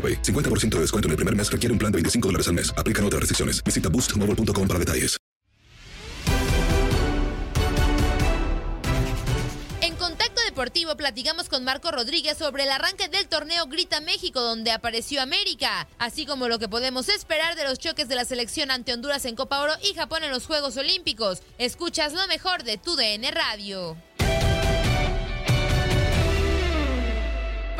AroPay. 50% de descuento en el primer mes requiere un plan de 25 dólares al mes. Aplican otras restricciones. Visita boostmobile.com para detalles. En Contacto Deportivo platicamos con Marco Rodríguez sobre el arranque del torneo Grita México donde apareció América, así como lo que podemos esperar de los choques de la selección ante Honduras en Copa Oro y Japón en los Juegos Olímpicos. Escuchas lo mejor de tu DN Radio.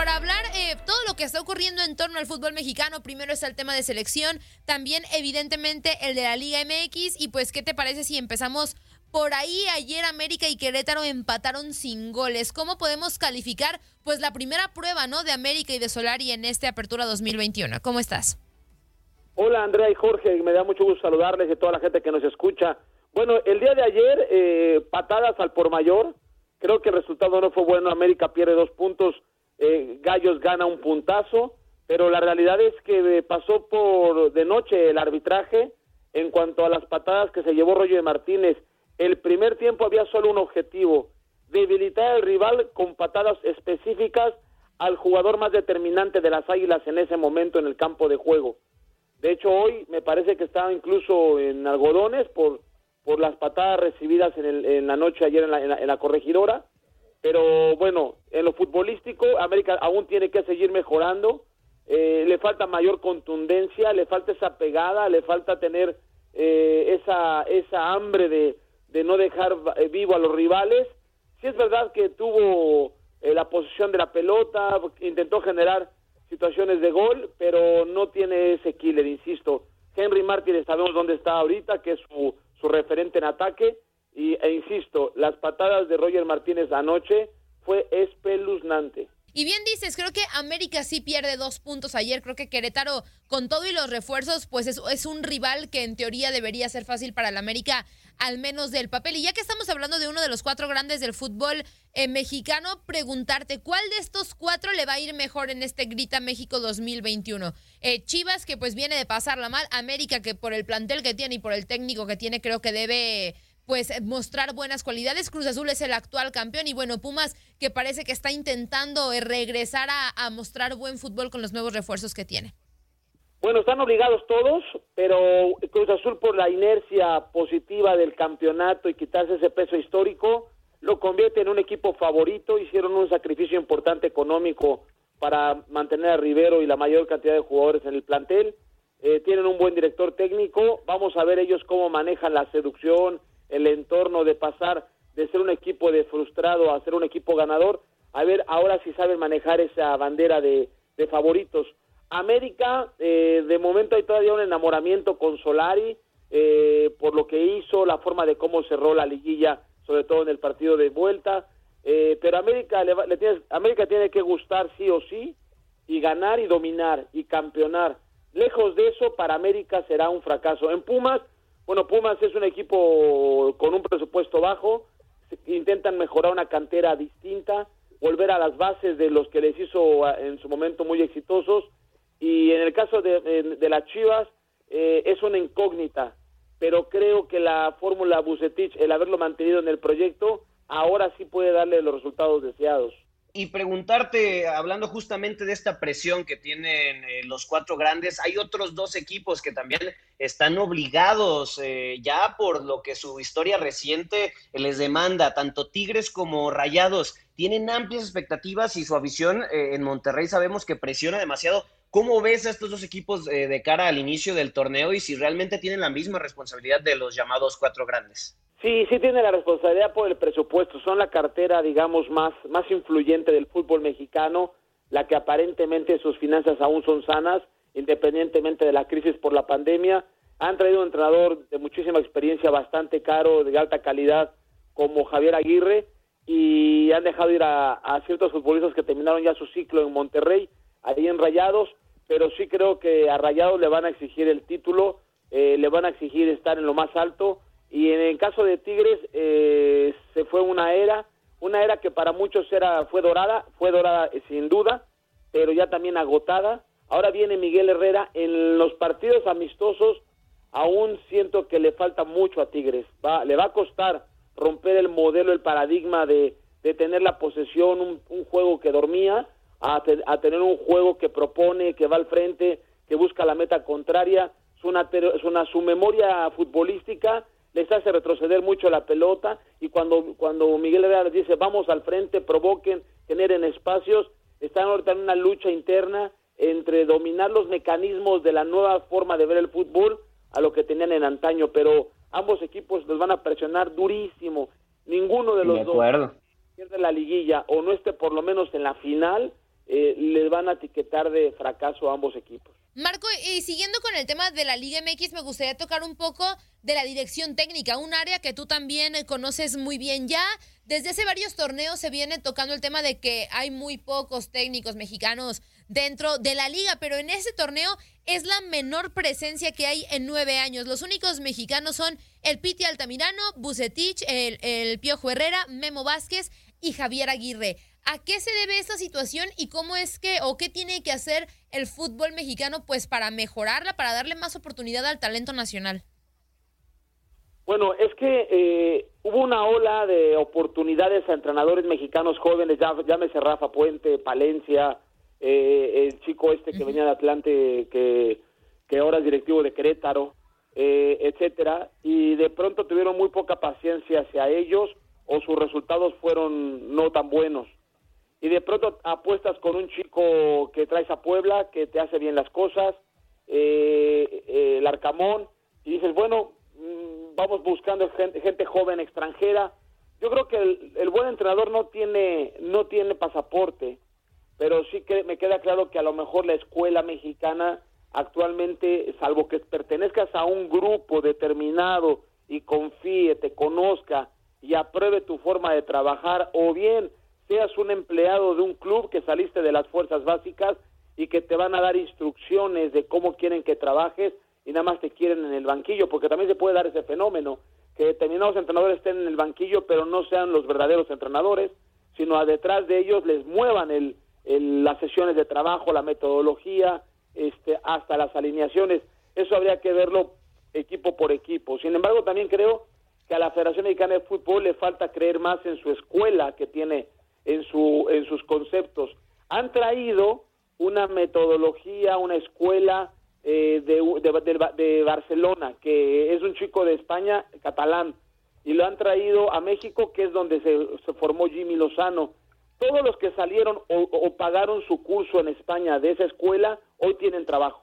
Para hablar eh, todo lo que está ocurriendo en torno al fútbol mexicano, primero está el tema de selección, también evidentemente el de la Liga MX y pues ¿qué te parece si empezamos por ahí? Ayer América y Querétaro empataron sin goles. ¿Cómo podemos calificar pues la primera prueba, ¿no? de América y de Solari en este Apertura 2021? ¿Cómo estás? Hola Andrea y Jorge, me da mucho gusto saludarles y toda la gente que nos escucha. Bueno, el día de ayer, eh, patadas al por mayor, creo que el resultado no fue bueno, América pierde dos puntos eh, Gallos gana un puntazo, pero la realidad es que eh, pasó por de noche el arbitraje en cuanto a las patadas que se llevó Roger Martínez. El primer tiempo había solo un objetivo, debilitar al rival con patadas específicas al jugador más determinante de las Águilas en ese momento en el campo de juego. De hecho, hoy me parece que estaba incluso en algodones por, por las patadas recibidas en, el, en la noche ayer en la, en la corregidora pero bueno, en lo futbolístico, América aún tiene que seguir mejorando. Eh, le falta mayor contundencia, le falta esa pegada, le falta tener eh, esa, esa hambre de, de no dejar eh, vivo a los rivales. Sí es verdad que tuvo la posición de la pelota, intentó generar situaciones de gol, pero no tiene ese killer, insisto. Henry Martínez sabemos dónde está ahorita, que es su, su referente en ataque y, e insisto, las patadas de Roger Martínez anoche fue espeluznante. Y bien dices, creo que América sí pierde dos puntos ayer. Creo que Querétaro, con todo y los refuerzos, pues es, es, un rival que en teoría debería ser fácil para el América, al menos del papel. Y ya que estamos hablando de uno de los cuatro grandes del fútbol eh, mexicano, preguntarte, ¿cuál de estos cuatro le va a ir mejor en este Grita México 2021? Eh, Chivas, que pues viene de pasarla mal. América, que por el plantel que tiene y por el técnico que tiene, creo que debe pues eh, mostrar buenas cualidades. Cruz Azul es el actual campeón y bueno, Pumas que parece que está intentando eh, regresar a, mostrar buen fútbol con los nuevos refuerzos que tiene. Bueno, están obligados todos, pero Cruz Azul por la inercia positiva del campeonato y quitarse ese peso histórico, lo convierte en un equipo favorito, hicieron un sacrificio importante económico para mantener a Rivero y la mayor cantidad de jugadores en el plantel. Eh, tienen un buen director técnico, vamos a ver ellos cómo manejan la seducción, el entorno de pasar de ser un equipo de frustrado a ser un equipo ganador, a ver ahora si saben manejar esa bandera de, favoritos. América, eh, de momento hay todavía un enamoramiento con Solari, eh, por lo que hizo, la forma de cómo cerró la liguilla, sobre todo en el partido de vuelta. Eh, pero América, le, le América tiene que gustar sí o sí, y ganar y dominar y campeonar. Lejos de eso, para América será un fracaso. En Pumas, bueno, Pumas es un equipo con un presupuesto bajo, intentan mejorar una cantera distinta, volver a las bases de los que les hizo en su momento muy exitosos. Y en el caso de, de, las Chivas, eh, es una incógnita, pero creo que la fórmula Bucetich, el haberlo mantenido en el proyecto, ahora sí puede darle los resultados deseados y preguntarte, hablando justamente de esta presión que tienen eh, los cuatro grandes, hay otros dos equipos que también están obligados eh, ya por lo que su historia reciente les demanda, tanto Tigres como Rayados, tienen amplias expectativas y su afición eh, en Monterrey sabemos que presiona demasiado. ¿Cómo ves a estos dos equipos de cara al inicio del torneo y si realmente tienen la misma responsabilidad de los llamados cuatro grandes? Sí, sí tiene la responsabilidad por el presupuesto. Son la cartera, digamos, más, más influyente del fútbol mexicano, la que aparentemente sus finanzas aún son sanas, independientemente de la crisis por la pandemia. Han traído un entrenador de muchísima experiencia, bastante caro, de alta calidad, como Javier Aguirre, y han dejado ir a, ciertos futbolistas que terminaron ya su ciclo en Monterrey, ahí en Rayados, pero sí creo que a Rayados le van a exigir el título, eh, le van a exigir estar en lo más alto y en el caso de Tigres eh, se fue una era, una era que para muchos era fue dorada, fue dorada eh, sin duda, pero ya también agotada. Ahora viene Miguel Herrera en los partidos amistosos. Aún siento que le falta mucho a Tigres. Va, le va a costar romper el modelo, el paradigma de, de tener la posesión, un, juego que dormía, a, a, tener un juego que propone, que va al frente, que busca la meta contraria. Es una, es una su memoria futbolística les hace retroceder mucho la pelota y cuando, cuando Miguel Herrera les dice vamos al frente, provoquen, generen espacios, están ahorita en una lucha interna entre dominar los mecanismos de la nueva forma de ver el fútbol a lo que tenían en antaño, pero ambos equipos los van a presionar durísimo. Ninguno de los dos pierde la liguilla o no esté por lo menos en la final, eh, les van a etiquetar de fracaso a ambos equipos. Marco, y siguiendo con el tema de la Liga MX, me gustaría tocar un poco de la dirección técnica, un área que tú también conoces muy bien ya. Desde hace varios torneos se viene tocando el tema de que hay muy pocos técnicos mexicanos dentro de la liga, pero en ese torneo es la menor presencia que hay en nueve años. Los únicos mexicanos son el Piti Altamirano, Bucetich, el, el Piojo Herrera, Memo Vázquez y Javier Aguirre. ¿A qué se debe esta situación y cómo es que o qué tiene que hacer el fútbol mexicano pues para mejorarla, para darle más oportunidad al talento nacional? Bueno, es que eh, hubo una ola de oportunidades a entrenadores mexicanos jóvenes, ya, llámese Rafa Puente, Palencia, eh, el chico este que venía de Atlante, que, que ahora es directivo de Querétaro, eh, etcétera, y de pronto tuvieron muy poca paciencia hacia ellos o sus resultados fueron no tan buenos y de pronto apuestas con un chico que traes a Puebla, que te hace bien las cosas, eh, eh, el Arcamón, y dices, bueno, mm, vamos buscando gente, gente, joven extranjera. Yo creo que el, buen entrenador no tiene, no tiene pasaporte, pero sí que me queda claro que a lo mejor la escuela mexicana actualmente, salvo que pertenezcas a un grupo determinado y confíe, te conozca y apruebe tu forma de trabajar, o bien seas un empleado de un club que saliste de las fuerzas básicas y que te van a dar instrucciones de cómo quieren que trabajes y nada más te quieren en el banquillo, porque también se puede dar ese fenómeno, que determinados entrenadores estén en el banquillo, pero no sean los verdaderos entrenadores, sino a detrás de ellos les muevan el, las sesiones de trabajo, la metodología, este, hasta las alineaciones. Eso habría que verlo equipo por equipo. Sin embargo, también creo que a la Federación Mexicana de Fútbol le falta creer más en su escuela que tiene en, su, en sus conceptos. Han traído una metodología, una escuela eh, de, de, Barcelona, que es un chico de España, catalán, y lo han traído a México, que es donde se, formó Jimmy Lozano. Todos los que salieron o, pagaron su curso en España de esa escuela, hoy tienen trabajo.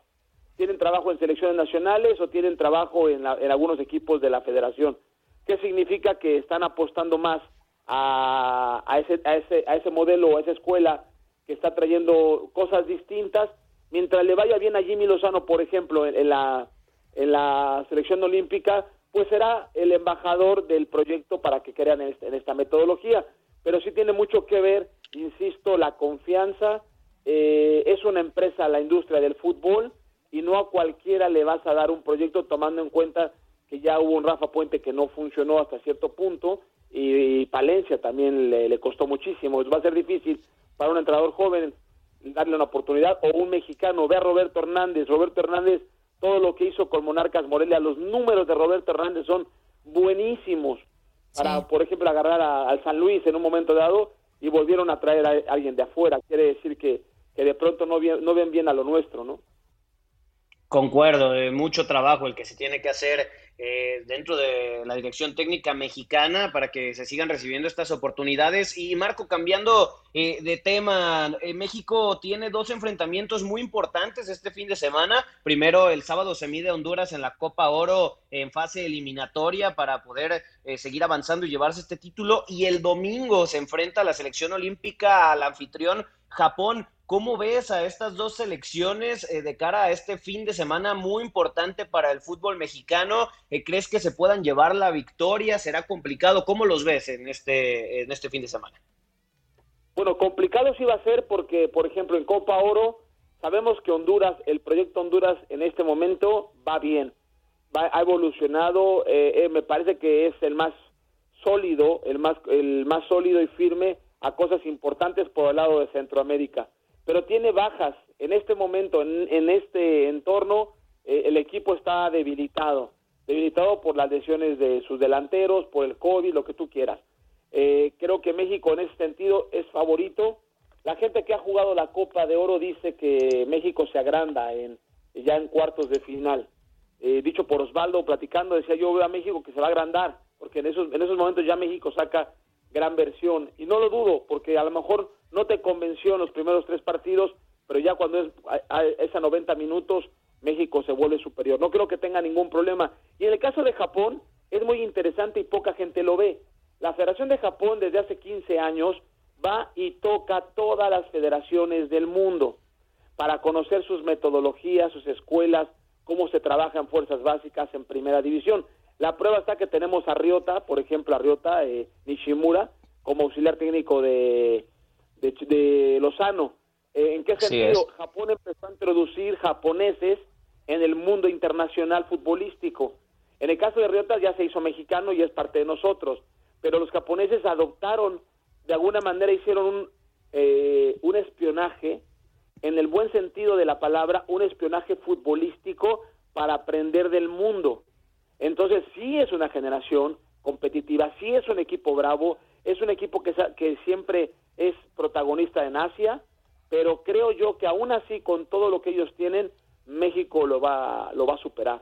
Tienen trabajo en selecciones nacionales o tienen trabajo en, en algunos equipos de la federación. ¿Qué significa? Que están apostando más a, ese, a, ese, a ese modelo, a esa escuela que está trayendo cosas distintas mientras le vaya bien a Jimmy Lozano, por ejemplo, en, la, en la selección olímpica, pues será el embajador del proyecto para que crean en, en esta metodología. Pero sí tiene mucho que ver, insisto, la confianza. Eh, es una empresa, la industria del fútbol, y no a cualquiera le vas a dar un proyecto tomando en cuenta que ya hubo un Rafa Puente que no funcionó hasta cierto punto y, Palencia también le, le, costó muchísimo. Va a ser difícil para un entrenador joven darle una oportunidad o un mexicano. Ve a Roberto Hernández. Roberto Hernández, todo lo que hizo con Monarcas Morelia, los números de Roberto Hernández son buenísimos para, por ejemplo, agarrar al San Luis en un momento dado y volvieron a traer a alguien de afuera. Quiere decir que, que de pronto no, no ven bien a lo nuestro, ¿no? Concuerdo, de mucho trabajo el que se tiene que hacer eh, dentro de la dirección técnica mexicana para que se sigan recibiendo estas oportunidades. Y Marco, cambiando eh, de tema, eh, México tiene dos enfrentamientos muy importantes este fin de semana. Primero, el sábado se mide Honduras en la Copa Oro en fase eliminatoria para poder seguir avanzando y llevarse este título. Y el domingo se enfrenta la selección olímpica al anfitrión Japón. ¿Cómo ves a estas dos selecciones eh, de cara a este fin de semana muy importante para el fútbol mexicano? Eh, ¿Crees que se puedan llevar la victoria? ¿Será complicado? ¿Cómo los ves en este, en este fin de semana? Bueno, complicado sí va a ser porque, por ejemplo, en Copa Oro sabemos que Honduras, el proyecto Honduras en este momento va bien, va, ha evolucionado, eh, me parece que es el más sólido, el más, el más sólido y firme a cosas importantes por el lado de Centroamérica pero tiene bajas. En este momento, en, este entorno, eh, el equipo está debilitado, debilitado por las lesiones de sus delanteros, por el COVID, lo que tú quieras. Eh, creo que México en ese sentido es favorito. La gente que ha jugado la Copa de Oro dice que México se agranda en, ya en cuartos de final. Eh, dicho por Osvaldo, platicando, decía yo veo a México que se va a agrandar, porque en esos, en esos momentos ya México saca gran versión. Y no lo dudo, porque a lo mejor no te convenció en los primeros tres partidos, pero ya cuando es a, 90 minutos, México se vuelve superior. No creo que tenga ningún problema. Y en el caso de Japón, es muy interesante y poca gente lo ve. La Federación de Japón desde hace 15 años va y toca todas las federaciones del mundo para conocer sus metodologías, sus escuelas, cómo se trabaja en fuerzas básicas en primera división. La prueba está que tenemos a Ryota, por ejemplo, a Ryota eh, Nishimura, como auxiliar técnico de, de, Lozano. Eh, ¿En qué sentido? Japón empezó a introducir japoneses en el mundo internacional futbolístico. En el caso de Riota ya se hizo mexicano y es parte de nosotros, pero los japoneses adoptaron, de alguna manera hicieron un, eh, un espionaje, en el buen sentido de la palabra, un espionaje futbolístico para aprender del mundo. Entonces sí es una generación competitiva, sí es un equipo bravo, es un equipo que, que siempre es protagonista en Asia, pero creo yo que aún así, con todo lo que ellos tienen, México lo va, lo va a superar.